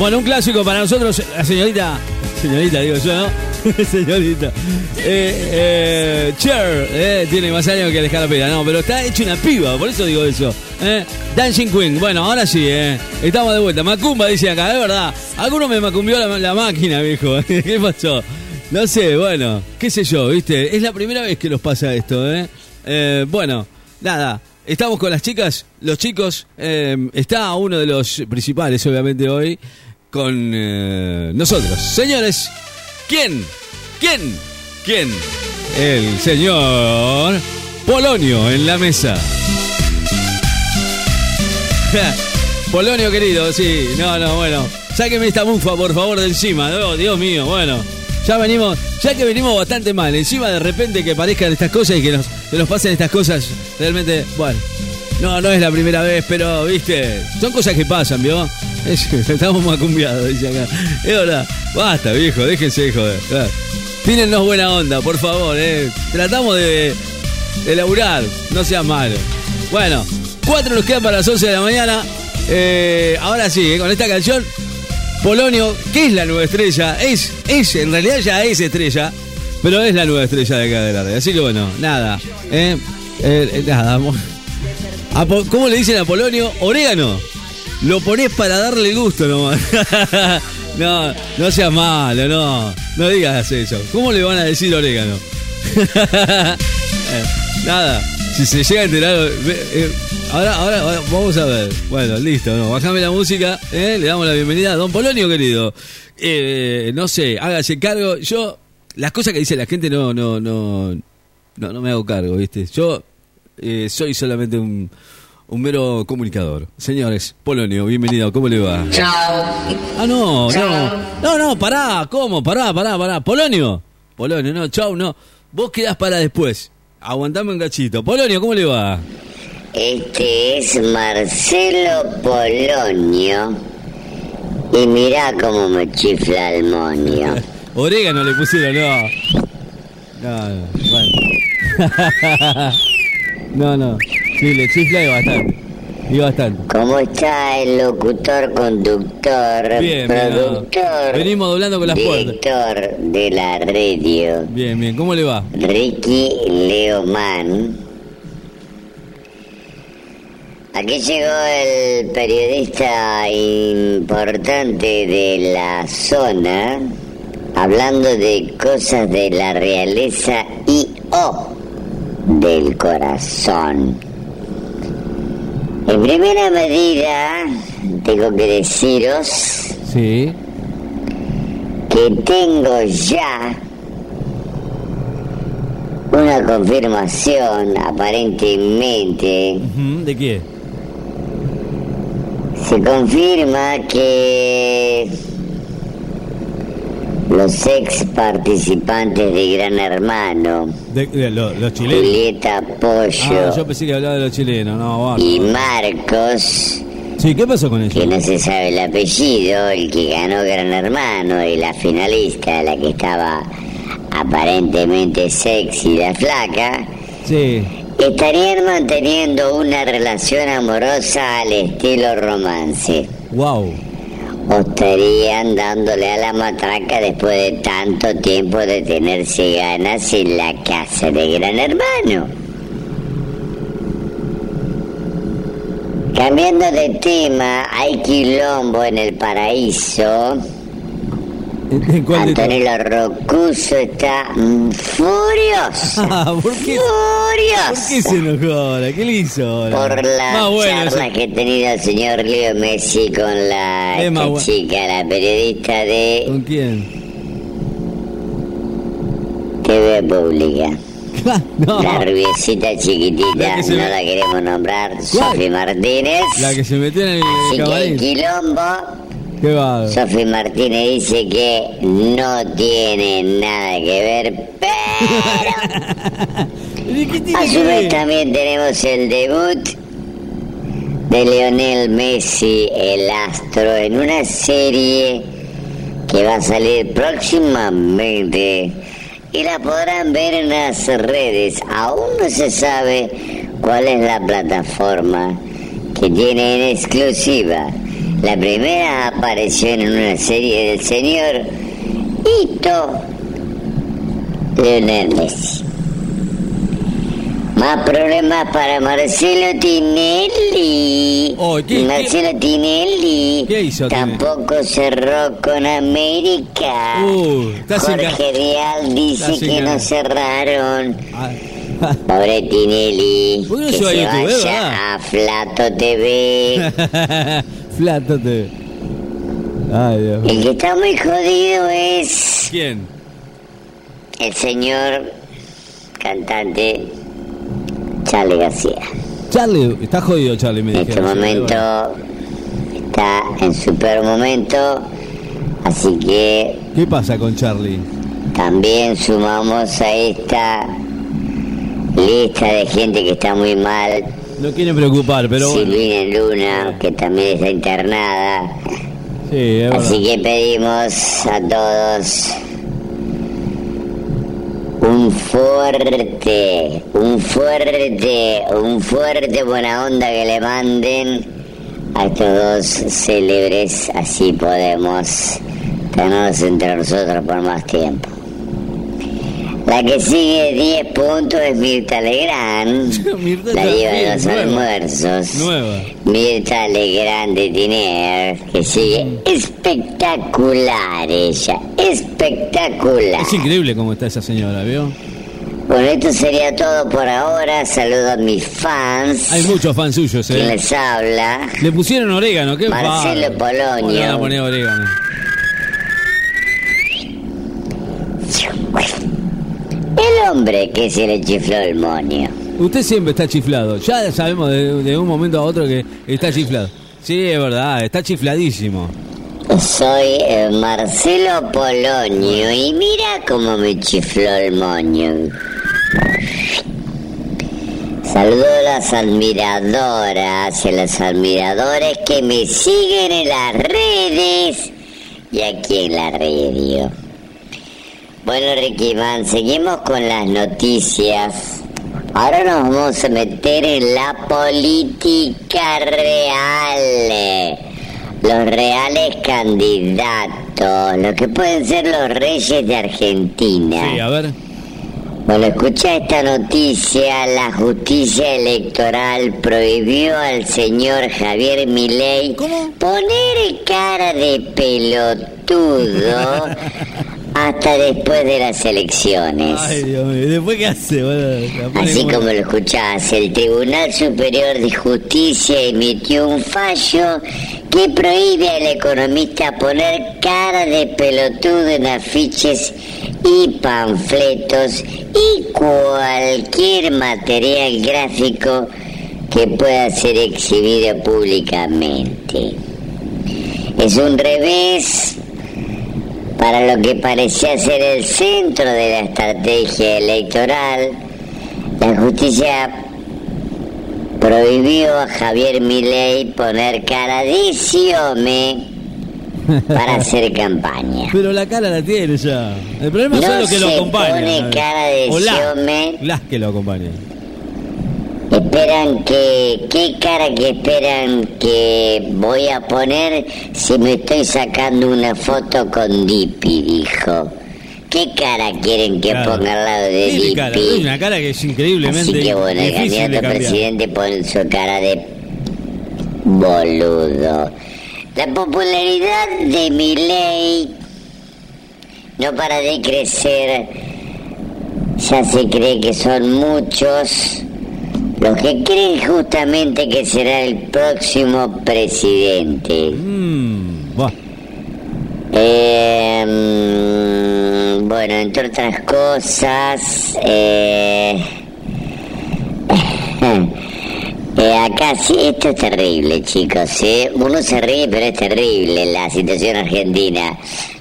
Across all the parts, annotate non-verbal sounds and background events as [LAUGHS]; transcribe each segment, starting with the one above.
Bueno, un clásico para nosotros, la señorita. Señorita, digo yo, ¿no? [LAUGHS] señorita. Eh, eh, Cher, eh, tiene más años que Alejandra Pera, no, pero está hecho una piba, por eso digo eso. Eh. Dancing Queen, bueno, ahora sí, eh. estamos de vuelta. Macumba dice acá, es verdad. Alguno me macumbió la, la máquina, viejo. [LAUGHS] ¿Qué pasó? No sé, bueno, qué sé yo, viste. Es la primera vez que nos pasa esto, ¿eh? eh bueno, nada. Estamos con las chicas, los chicos. Está uno de los principales, obviamente, hoy con eh, nosotros. Señores, ¿quién? ¿Quién? ¿Quién? El señor Polonio en la mesa. Polonio querido, sí, no, no, bueno. Sáqueme esta mufa, por favor, de encima. Oh, Dios mío, bueno. Ya venimos, ya que venimos bastante mal. Encima de repente que parezcan estas cosas y que nos, que nos pasen estas cosas, realmente, bueno. No, no es la primera vez, pero, viste, son cosas que pasan, ¿vio? [LAUGHS] estamos macumbiados, dice acá. Es verdad. Basta, viejo, déjense de joder. Tírennos buena onda, por favor, eh. Tratamos de, de laburar, no sean malos. Bueno, cuatro nos quedan para las 11 de la mañana. Eh, ahora sí, eh, con esta canción, Polonio, ¿qué es la nueva estrella? Es, es, en realidad ya es estrella, pero es la nueva estrella de acá de la red. Así que bueno, nada. Nada. ¿Cómo le dicen a Polonio? Orégano. Lo pones para darle gusto nomás. [LAUGHS] no, no seas malo, no. No digas eso. ¿Cómo le van a decir orégano? Eh, [LAUGHS] nada. Si se llega a enterar. Eh, ahora, ahora, vamos a ver. Bueno, listo, no. Bájame la música. Eh, le damos la bienvenida a Don Polonio, querido. no sé, hágase cargo. Yo, las cosas que dice la gente no, no, no. No, no me hago cargo, ¿viste? Yo soy solamente un un mero comunicador. Señores, Polonio, bienvenido, ¿cómo le va? Chao. Ah, no, no. No, no, pará, ¿cómo? Pará, pará, pará. Polonio. Polonio, no, chau, no. Vos quedás para después. Aguantame un cachito. Polonio, ¿cómo le va? Este es Marcelo Polonio. Y mirá cómo me chifla el monio. [LAUGHS] Orégano le pusieron, no. No, no, bueno. [LAUGHS] no, no. Sí, le chifla y bastante. Y bastante. ¿Cómo está el locutor, conductor, bien, productor? Venimos doblando con las director de la radio. Bien, bien. ¿Cómo le va? Ricky Leoman. Aquí llegó el periodista importante de la zona hablando de cosas de la realeza y o del corazón. En primera medida, tengo que deciros sí. que tengo ya una confirmación aparentemente. ¿De qué? Se confirma que los ex participantes de Gran Hermano. De, los chilenos. Julieta Pollo. Ah, yo pensé que hablaba de los chilenos, no, Y Marcos. Sí, ¿qué pasó con eso? Que no se sabe el apellido, el que ganó Gran Hermano y la finalista, la que estaba aparentemente sexy, la flaca. Sí. Estarían manteniendo una relación amorosa al estilo romance. Wow o estarían dándole a la matraca después de tanto tiempo de tenerse ganas en la casa de Gran Hermano. Cambiando de tema, hay quilombo en el paraíso Antonio Rocuso está furioso. [LAUGHS] Ah, ¿por qué? Furioso. ¿Por qué se enojó ahora? ¿Qué le hizo ahora? Por la charla que ha tenido el señor Leo Messi con la chica, la periodista de... ¿Con quién? TV Pública. [LAUGHS] La rubiecita chiquitita, no la queremos nombrar, Sofi Martínez. La que se metió en el Así que el quilombo Sofi Martínez dice que no tiene nada que ver, [LAUGHS] pero a su vez también tenemos el debut de Leonel Messi, el astro, en una serie que va a salir próximamente. Y la podrán ver en las redes. Aún no se sabe cuál es la plataforma que tiene en exclusiva La primera apareció en una serie del señor Ito Leonel Messi. Más problemas para Marcelo Tinelli. Oh, ¿qué- Marcelo Tinelli ¿Qué hizo Tinelli? tampoco cerró con América. Uh, Jorge Rial dice sin que no cerraron. Ah, [LAUGHS] Pobre Tinelli, ¿Por qué no que se vaya a Flato TV. [LAUGHS] Ay, Dios. El que está muy jodido es ¿Quién? el señor cantante Charlie García. Charlie, está jodido Charlie, me En este momento está en su peor momento, así que ¿Qué pasa con Charlie? también sumamos a esta lista de gente que está muy mal. No quiere preocupar, pero bueno. Silvina Luna, que también está internada. Sí, es verdad. Así que pedimos a todos un fuerte, un fuerte, un fuerte buena onda que le manden a estos dos célebres, así podemos tenernos entre nosotros por más tiempo. La que sigue 10 puntos es Mirta Legrand, [LAUGHS] Mirta la diva de los nueva. almuerzos. Nueva. Mirta Legrand de Tiner, que sigue espectacular ella, espectacular. Es increíble cómo está esa señora, ¿vio? Bueno, esto sería todo por ahora. Saludo a mis fans. Hay muchos fans suyos, ¿Quién ¿eh? les habla? Le pusieron orégano, ¿qué Marcelo bárbaro. Polonio. ¿Cómo le van a poner orégano? El hombre que se le chifló el monio. Usted siempre está chiflado. Ya sabemos de, de un momento a otro que está chiflado. Sí, es verdad, está chifladísimo. Soy eh, Marcelo Polonio y mira cómo me chifló el moño. Saludo a las admiradoras y a los admiradores que me siguen en las redes y aquí en la radio. Bueno, Ricky Man, seguimos con las noticias. Ahora nos vamos a meter en la política real. Los reales candidatos, los que pueden ser los reyes de Argentina. Sí, a ver. Bueno, escucha esta noticia. La justicia electoral prohibió al señor Javier Milei poner cara de pelotudo [LAUGHS] hasta después de las elecciones. Ay, Dios mío. ¿Después qué hace? pone Así como- como lo escuchás, el Tribunal Superior de Justicia emitió un fallo que prohíbe al economista poner cara de pelotudo en afiches y panfletos y cualquier material gráfico que pueda ser exhibido públicamente. Es un revés para lo que parecía ser el centro de la estrategia electoral, la justicia prohibió a Javier Milei poner cara de siome [LAUGHS] para hacer campaña. Pero la cara la tiene ya. El problema No son los que lo acompañan. pone cara de siome. Las que lo acompañan. Esperan que, ¿qué cara que esperan que voy a poner si me estoy sacando una foto con Dipi? Dijo. ¿Qué cara quieren que Claro. ponga al lado de Dipi? cara, una cara que es increíblemente Así que bueno, el candidato presidente pone su cara de boludo. La popularidad de Milei no para de crecer. Ya se cree que son muchos los que creen justamente que será el próximo presidente. Mm, buah. Eh, mm, bueno, entre otras cosas, eh, [LAUGHS] eh, acá sí, esto es terrible, chicos. ¿eh? Uno se ríe, pero es terrible la situación argentina.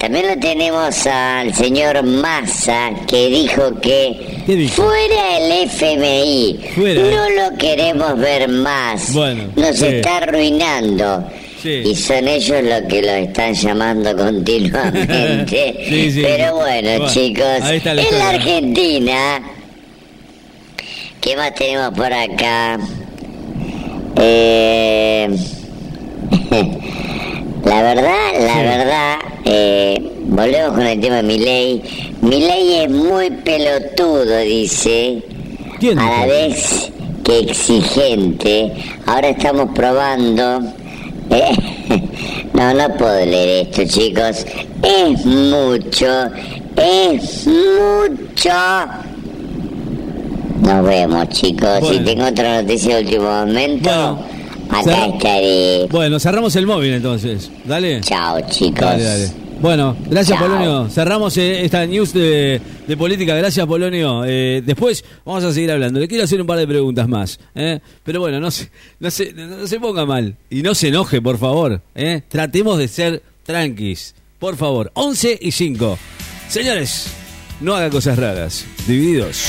También lo tenemos al señor Massa, que dijo que fuera el FMI, Fuera. no lo queremos ver más, Bueno, nos sí. está arruinando. Sí. Y son ellos los que lo están llamando [LAUGHS] continuamente. [LAUGHS] Sí. Pero bueno, Bueno, chicos, la en la. Argentina, ¿qué más tenemos por acá? Eh, [LAUGHS] La verdad, la verdad, eh, volvemos con el tema de mi ley. Mi ley es muy pelotudo, dice. ¿Quién a la vez que exigente. Ahora estamos probando. [LAUGHS] eh, no, no puedo leer esto, chicos. Es mucho, es mucho. Nos vemos, chicos. Bueno. Si tengo otra noticia de último momento, Bueno, acá cerra- estaré. Bueno, cerramos el móvil entonces. Dale. Chao, chicos. Dale, dale. Bueno, gracias Chao. Polonio. Cerramos eh, esta news de, de política. Gracias Polonio. Eh, después vamos a seguir hablando. Le quiero hacer un par de preguntas más. ¿eh? Pero bueno, no se, no, se, no se ponga mal. Y no se enoje, por favor. ¿eh? Tratemos de ser tranquis. Por favor. 11 y 5. Señores, no haga cosas raras. Divididos.